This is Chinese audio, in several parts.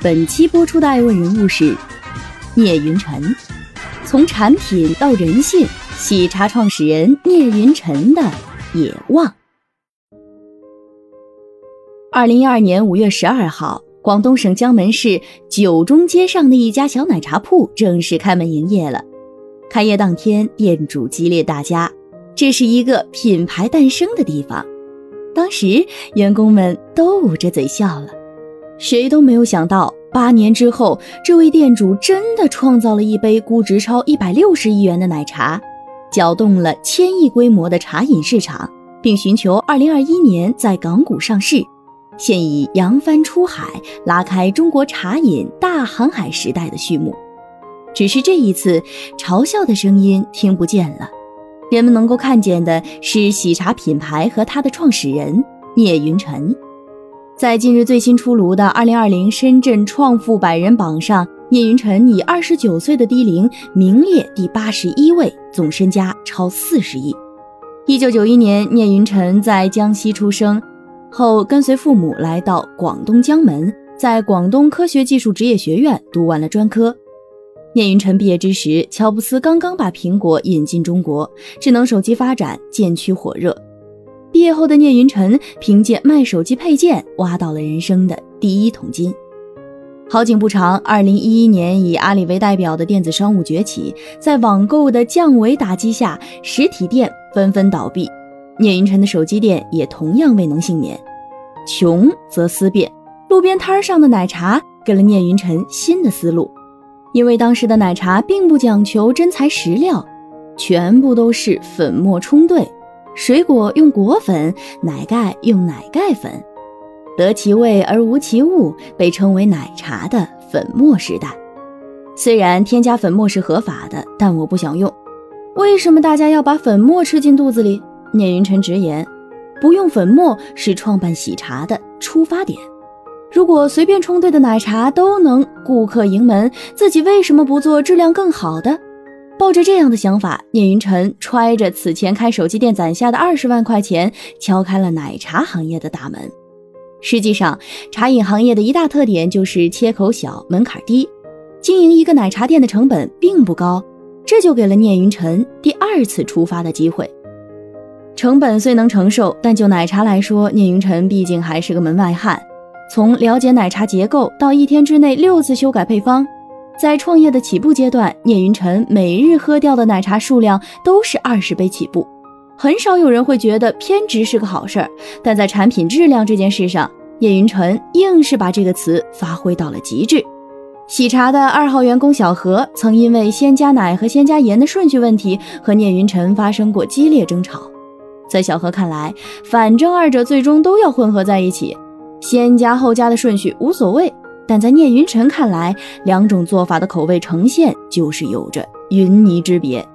本期播出的爱问人物是聂云辰，从产品到人性，喜茶创始人聂云辰的野望。二零一二年五月十二号，广东省江门市九中街上的一家小奶茶铺正式开门营业了。开业当天，店主激烈大家，这是一个品牌诞生的地方。当时，员工们都捂着嘴笑了。谁都没有想到，八年之后，这位店主真的创造了一杯估值超一百六十亿元的奶茶，搅动了千亿规模的茶饮市场，并寻求二零二一年在港股上市。现已扬帆出海，拉开中国茶饮大航海时代的序幕。只是这一次，嘲笑的声音听不见了，人们能够看见的是喜茶品牌和它的创始人聂云辰。在近日最新出炉的二零二零深圳创富百人榜上，聂云辰以二十九岁的低龄名列第八十一位，总身家超四十亿。一九九一年，聂云辰在江西出生。后跟随父母来到广东江门，在广东科学技术职业学院读完了专科。聂云辰毕业之时，乔布斯刚刚把苹果引进中国，智能手机发展渐趋火热。毕业后的聂云辰凭借卖手机配件挖到了人生的第一桶金。好景不长，二零一一年以阿里为代表的电子商务崛起，在网购的降维打击下，实体店纷纷倒闭。聂云辰的手机店也同样未能幸免，穷则思变，路边摊上的奶茶给了聂云辰新的思路，因为当时的奶茶并不讲求真材实料，全部都是粉末冲兑，水果用果粉，奶盖用奶盖粉，得其味而无其物，被称为奶茶的粉末时代。虽然添加粉末是合法的，但我不想用。为什么大家要把粉末吃进肚子里？聂云辰直言，不用粉末是创办喜茶的出发点。如果随便冲兑的奶茶都能顾客盈门，自己为什么不做质量更好的？抱着这样的想法，聂云辰揣着此前开手机店攒下的二十万块钱，敲开了奶茶行业的大门。实际上，茶饮行业的一大特点就是切口小、门槛低，经营一个奶茶店的成本并不高，这就给了聂云辰第二次出发的机会。成本虽能承受，但就奶茶来说，聂云辰毕竟还是个门外汉。从了解奶茶结构到一天之内六次修改配方，在创业的起步阶段，聂云辰每日喝掉的奶茶数量都是二十杯起步。很少有人会觉得偏执是个好事儿，但在产品质量这件事上，聂云辰硬是把这个词发挥到了极致。喜茶的二号员工小何曾因为先加奶和先加盐的顺序问题和聂云辰发生过激烈争吵。在小何看来，反正二者最终都要混合在一起，先加后加的顺序无所谓。但在聂云辰看来，两种做法的口味呈现就是有着云泥之别。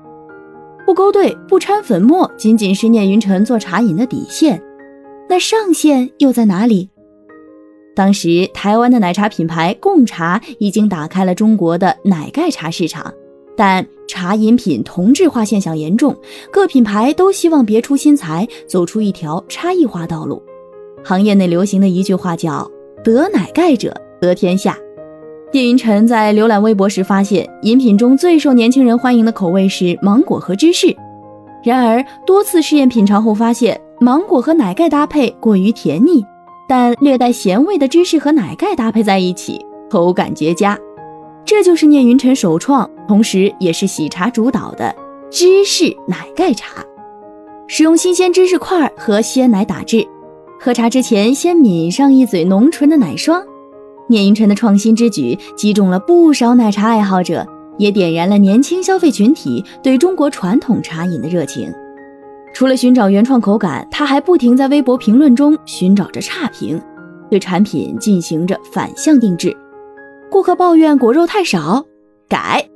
不勾兑、不掺粉末，仅仅是聂云辰做茶饮的底线。那上限又在哪里？当时，台湾的奶茶品牌贡茶已经打开了中国的奶盖茶市场。但茶饮品同质化现象严重，各品牌都希望别出心裁，走出一条差异化道路。行业内流行的一句话叫“得奶盖者得天下”。聂云辰在浏览微博时发现，饮品中最受年轻人欢迎的口味是芒果和芝士。然而，多次试验品尝后发现，芒果和奶盖搭配过于甜腻，但略带咸味的芝士和奶盖搭配在一起，口感绝佳。这就是聂云辰首创，同时也是喜茶主导的芝士奶盖茶，使用新鲜芝士块和鲜奶打制，喝茶之前先抿上一嘴浓醇的奶霜。聂云辰的创新之举击中了不少奶茶爱好者，也点燃了年轻消费群体对中国传统茶饮的热情。除了寻找原创口感，他还不停在微博评论中寻找着差评，对产品进行着反向定制。顾客抱怨果肉太少，改。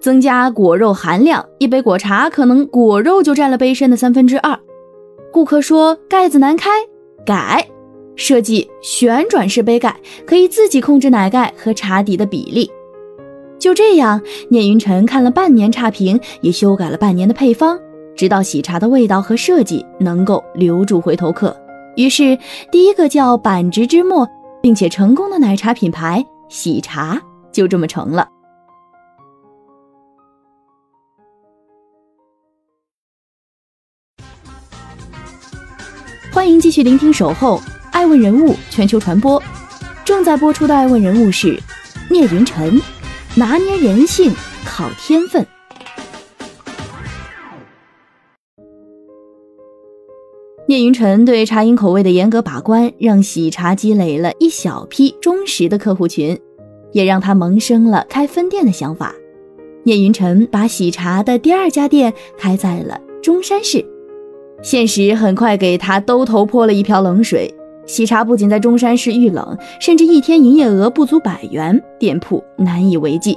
增加果肉含量，一杯果茶可能果肉就占了杯身的三分之二。顾客说盖子难开，改设计旋转式杯盖，可以自己控制奶盖和茶底的比例。就这样，聂云辰看了半年差评，也修改了半年的配方，直到喜茶的味道和设计能够留住回头客。于是，第一个叫板直之末，并且成功的奶茶品牌喜茶就这么成了。欢迎继续聆听《守候》，爱问人物全球传播，正在播出的爱问人物是聂云辰。拿捏人性靠天分。聂云辰对茶饮口味的严格把关，让喜茶积累了一小批忠实的客户群，也让他萌生了开分店的想法。聂云辰把喜茶的第二家店开在了中山市。现实很快给他兜头泼了一瓢冷水。喜茶不仅在中山市遇冷，甚至一天营业额不足百元，店铺难以为继。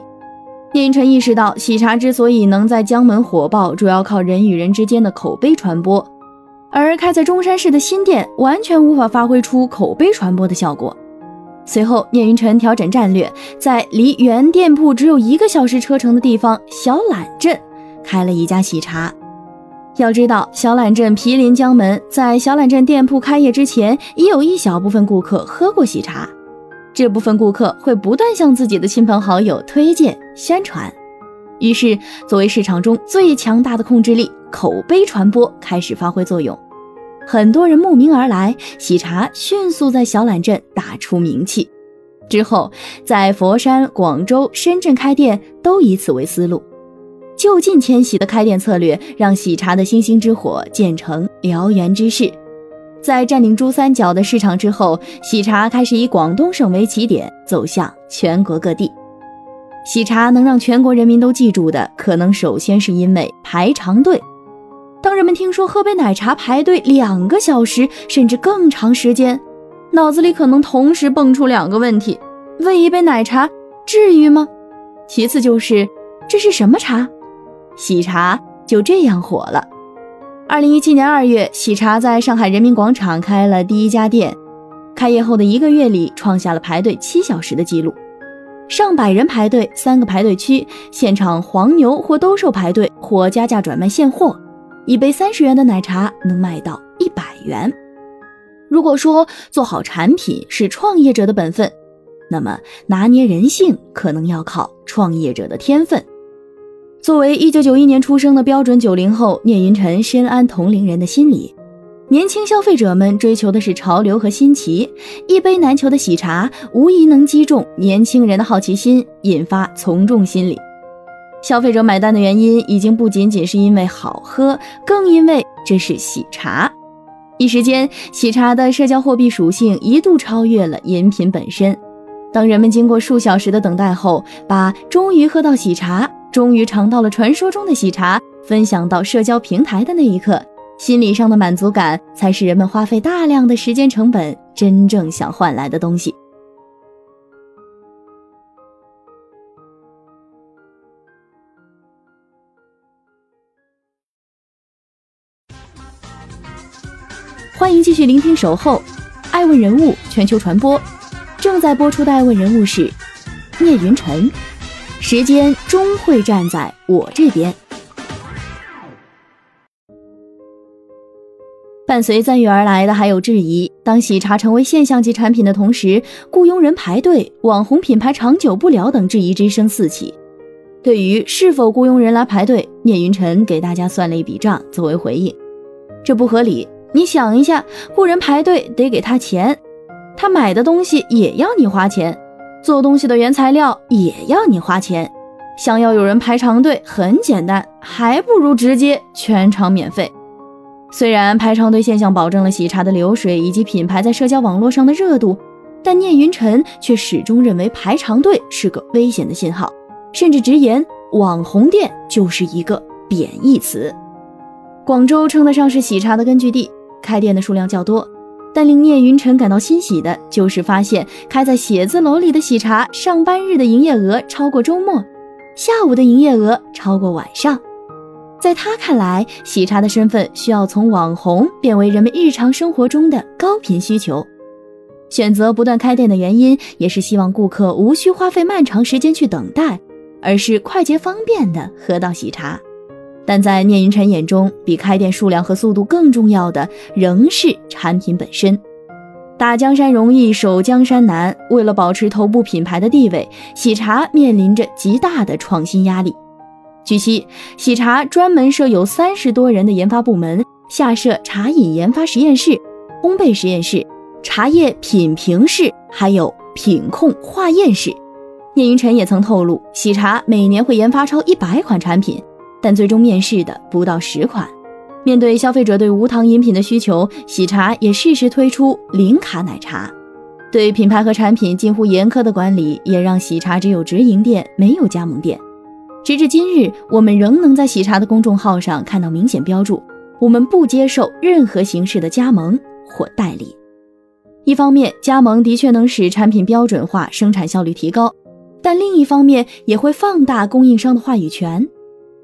聂云辰意识到，喜茶之所以能在江门火爆，主要靠人与人之间的口碑传播，而开在中山市的新店完全无法发挥出口碑传播的效果。随后，聂云辰调整战略，在离原店铺只有一个小时车程的地方小榄镇开了一家喜茶。要知道，小榄镇毗邻江门，在小榄镇店铺开业之前，已有一小部分顾客喝过喜茶。这部分顾客会不断向自己的亲朋好友推荐宣传。于是，作为市场中最强大的控制力，口碑传播开始发挥作用。很多人慕名而来，喜茶迅速在小榄镇打出名气。之后，在佛山、广州、深圳开店都以此为思路。就近迁徙的开店策略，让喜茶的星星之火建成燎原之势。在占领珠三角的市场之后，喜茶开始以广东省为起点，走向全国各地。喜茶能让全国人民都记住的，可能首先是因为排长队。当人们听说喝杯奶茶排队两个小时甚至更长时间，脑子里可能同时蹦出两个问题：为一杯奶茶至于吗？其次就是这是什么茶？喜茶就这样火了。二零一七年二月，喜茶在上海人民广场开了第一家店。开业后的一个月里，创下了排队七小时的记录。上百人排队，三个排队区，现场黄牛或兜售排队，或加价转卖现货。一杯三十元的奶茶能卖到一百元。如果说做好产品是创业者的本分，那么拿捏人性可能要靠创业者的天分。作为一九九一年出生的标准九零后，聂云辰深谙同龄人的心理。年轻消费者们追求的是潮流和新奇，一杯难求的喜茶无疑能击中年轻人的好奇心，引发从众心理。消费者买单的原因已经不仅仅是因为好喝，更因为这是喜茶。一时间，喜茶的社交货币属性一度超越了饮品本身。当人们经过数小时的等待后，把终于喝到喜茶。终于尝到了传说中的喜茶，分享到社交平台的那一刻，心理上的满足感才是人们花费大量的时间成本真正想换来的东西。欢迎继续聆听《守候》，爱问人物全球传播，正在播出的爱问人物是聂云辰。时间终会站在我这边。伴随赞誉而来的还有质疑。当喜茶成为现象级产品的同时，雇佣人排队、网红品牌长久不了等质疑之声四起。对于是否雇佣人来排队，聂云辰给大家算了一笔账作为回应：这不合理。你想一下，雇人排队得给他钱，他买的东西也要你花钱。做东西的原材料也要你花钱，想要有人排长队很简单，还不如直接全场免费。虽然排长队现象保证了喜茶的流水以及品牌在社交网络上的热度，但聂云辰却始终认为排长队是个危险的信号，甚至直言网红店就是一个贬义词。广州称得上是喜茶的根据地，开店的数量较多。但令聂云辰感到欣喜的就是发现，开在写字楼里的喜茶，上班日的营业额超过周末，下午的营业额超过晚上。在他看来，喜茶的身份需要从网红变为人们日常生活中的高频需求。选择不断开店的原因，也是希望顾客无需花费漫长时间去等待，而是快捷方便的喝到喜茶。但在聂云辰眼中，比开店数量和速度更重要的仍是产品本身。打江山容易守江山难，为了保持头部品牌的地位，喜茶面临着极大的创新压力。据悉，喜茶专门设有三十多人的研发部门，下设茶饮研发实验室、烘焙实验室、茶叶品评室，还有品控化验室。聂云辰也曾透露，喜茶每年会研发超一百款产品。但最终面试的不到十款。面对消费者对无糖饮品的需求，喜茶也适时推出零卡奶茶。对品牌和产品近乎严苛的管理，也让喜茶只有直营店，没有加盟店。直至今日，我们仍能在喜茶的公众号上看到明显标注：我们不接受任何形式的加盟或代理。一方面，加盟的确能使产品标准化、生产效率提高，但另一方面也会放大供应商的话语权。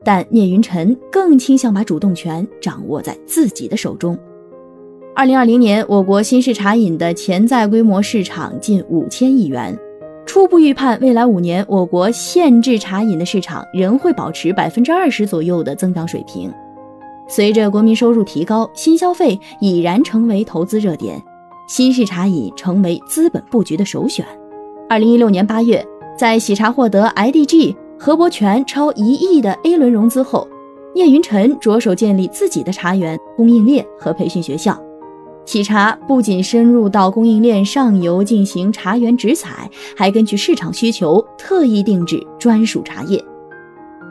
但聂云辰更倾向把主动权掌握在自己的手中。二零二零年，我国新式茶饮的潜在规模市场近五千亿元，初步预判未来五年我国现制茶饮的市场仍会保持百分之二十左右的增长水平。随着国民收入提高，新消费已然成为投资热点，新式茶饮成为资本布局的首选。二零一六年八月，在喜茶获得 IDG。何伯权超一亿的 A 轮融资后，聂云辰着手建立自己的茶园供应链和培训学校。喜茶不仅深入到供应链上游进行茶园直采，还根据市场需求特意定制专属茶叶。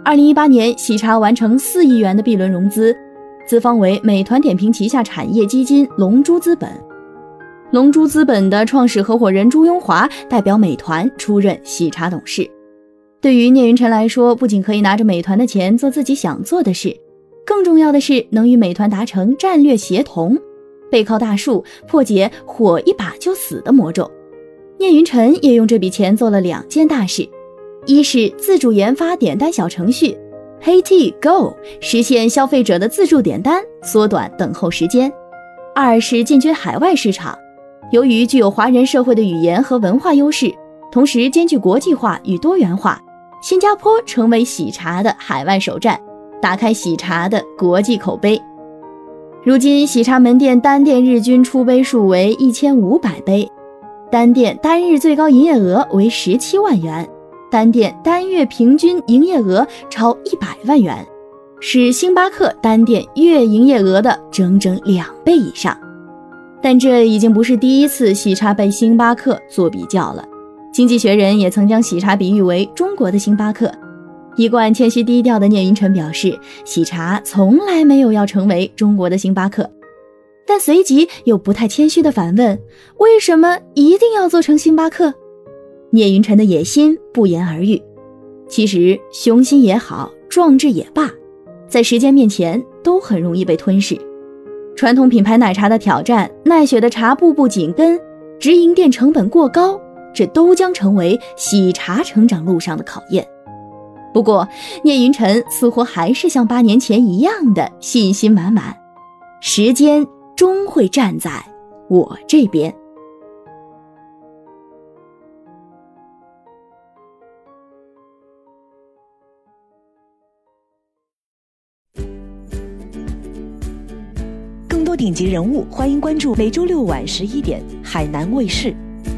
二零一八年，喜茶完成四亿元的 B 轮融资，资方为美团点评旗下产业基金龙珠资本。龙珠资本的创始合伙人朱庸华代表美团出任喜茶董事。对于聂云辰来说，不仅可以拿着美团的钱做自己想做的事，更重要的是能与美团达成战略协同，背靠大树，破解火一把就死的魔咒。聂云辰也用这笔钱做了两件大事：一是自主研发点单小程序 Hey T Go，实现消费者的自助点单，缩短等候时间；二是进军海外市场。由于具有华人社会的语言和文化优势，同时兼具国际化与多元化。新加坡成为喜茶的海外首站，打开喜茶的国际口碑。如今，喜茶门店单店日均出杯数为一千五百杯，单店单日最高营业额为十七万元，单店单月平均营业额超一百万元，是星巴克单店月营业额的整整两倍以上。但这已经不是第一次喜茶被星巴克做比较了。经济学人也曾将喜茶比喻为中国的星巴克。一贯谦虚低调的聂云辰表示，喜茶从来没有要成为中国的星巴克，但随即又不太谦虚地反问：为什么一定要做成星巴克？聂云辰的野心不言而喻。其实雄心也好，壮志也罢，在时间面前都很容易被吞噬。传统品牌奶茶的挑战，奈雪的茶步步紧跟，直营店成本过高。这都将成为喜茶成长路上的考验。不过，聂云辰似乎还是像八年前一样的信心满满，时间终会站在我这边。更多顶级人物，欢迎关注每周六晚十一点海南卫视。